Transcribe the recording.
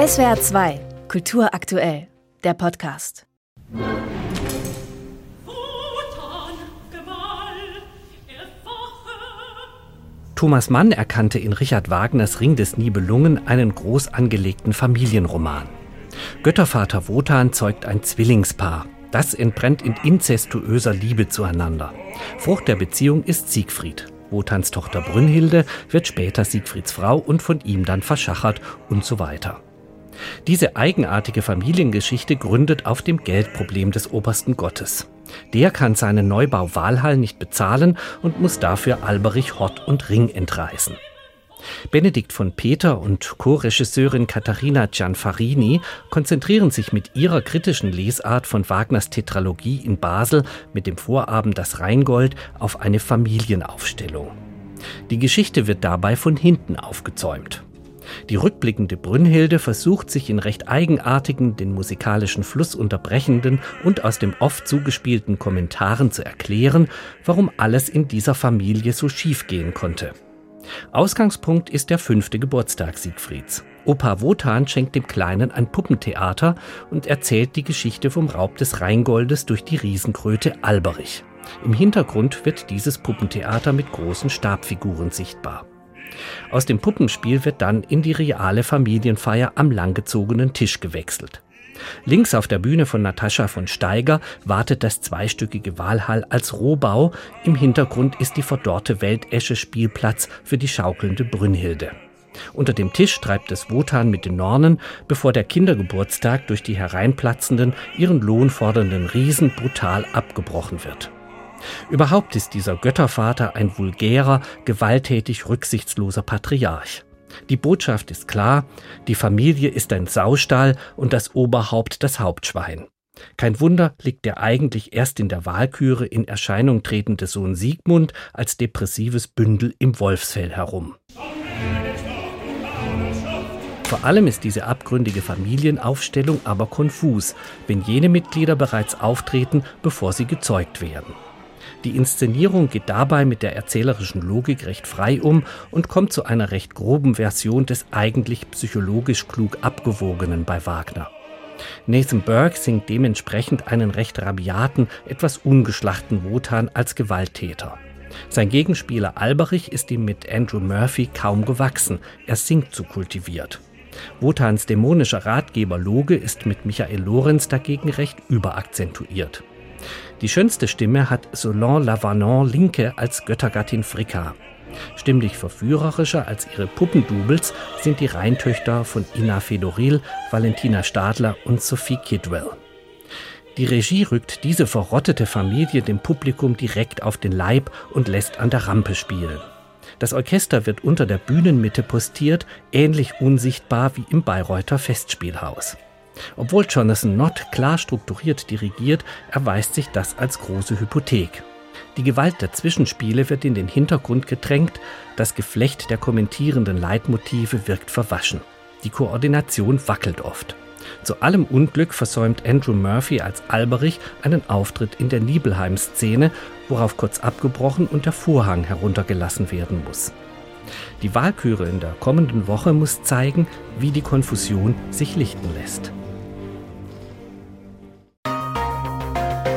SWR 2, Kultur aktuell, der Podcast. Thomas Mann erkannte in Richard Wagners Ring des Nibelungen einen groß angelegten Familienroman. Göttervater Wotan zeugt ein Zwillingspaar. Das entbrennt in inzestuöser Liebe zueinander. Frucht der Beziehung ist Siegfried. Wotans Tochter Brünnhilde wird später Siegfrieds Frau und von ihm dann verschachert und so weiter. Diese eigenartige Familiengeschichte gründet auf dem Geldproblem des obersten Gottes. Der kann seinen Neubau Walhall nicht bezahlen und muss dafür Alberich Hort und Ring entreißen. Benedikt von Peter und Co-Regisseurin Katharina Gianfarini konzentrieren sich mit ihrer kritischen Lesart von Wagners Tetralogie in Basel mit dem Vorabend Das Rheingold auf eine Familienaufstellung. Die Geschichte wird dabei von hinten aufgezäumt. Die rückblickende Brünnhilde versucht sich in recht eigenartigen, den musikalischen Fluss unterbrechenden und aus dem oft zugespielten Kommentaren zu erklären, warum alles in dieser Familie so schief gehen konnte. Ausgangspunkt ist der fünfte Geburtstag Siegfrieds. Opa Wotan schenkt dem Kleinen ein Puppentheater und erzählt die Geschichte vom Raub des Rheingoldes durch die Riesenkröte Alberich. Im Hintergrund wird dieses Puppentheater mit großen Stabfiguren sichtbar. Aus dem Puppenspiel wird dann in die reale Familienfeier am langgezogenen Tisch gewechselt. Links auf der Bühne von Natascha von Steiger wartet das zweistöckige Walhall als Rohbau. Im Hintergrund ist die verdorrte Weltesche Spielplatz für die schaukelnde Brünnhilde. Unter dem Tisch treibt es Wotan mit den Nornen, bevor der Kindergeburtstag durch die hereinplatzenden, ihren Lohn fordernden Riesen brutal abgebrochen wird. Überhaupt ist dieser Göttervater ein vulgärer, gewalttätig rücksichtsloser Patriarch. Die Botschaft ist klar, die Familie ist ein Saustall und das Oberhaupt das Hauptschwein. Kein Wunder liegt der eigentlich erst in der Wahlküre in Erscheinung tretende Sohn Siegmund als depressives Bündel im Wolfsfell herum. Vor allem ist diese abgründige Familienaufstellung aber konfus, wenn jene Mitglieder bereits auftreten, bevor sie gezeugt werden. Die Inszenierung geht dabei mit der erzählerischen Logik recht frei um und kommt zu einer recht groben Version des eigentlich psychologisch klug abgewogenen bei Wagner. Nathan Burke singt dementsprechend einen recht rabiaten, etwas ungeschlachten Wotan als Gewalttäter. Sein Gegenspieler Alberich ist ihm mit Andrew Murphy kaum gewachsen, er singt zu kultiviert. Wotans dämonischer Ratgeber Loge ist mit Michael Lorenz dagegen recht überakzentuiert. Die schönste Stimme hat Solange Lavanon-Linke als Göttergattin Fricka. Stimmlich verführerischer als ihre Puppendoubles sind die Rheintöchter von Ina Fedoril, Valentina Stadler und Sophie Kidwell. Die Regie rückt diese verrottete Familie dem Publikum direkt auf den Leib und lässt an der Rampe spielen. Das Orchester wird unter der Bühnenmitte postiert, ähnlich unsichtbar wie im Bayreuther Festspielhaus. Obwohl Jonathan Nott klar strukturiert dirigiert, erweist sich das als große Hypothek. Die Gewalt der Zwischenspiele wird in den Hintergrund gedrängt, das Geflecht der kommentierenden Leitmotive wirkt verwaschen. Die Koordination wackelt oft. Zu allem Unglück versäumt Andrew Murphy als Alberich einen Auftritt in der Nibelheim-Szene, worauf kurz abgebrochen und der Vorhang heruntergelassen werden muss. Die Wahlküre in der kommenden Woche muss zeigen, wie die Konfusion sich lichten lässt.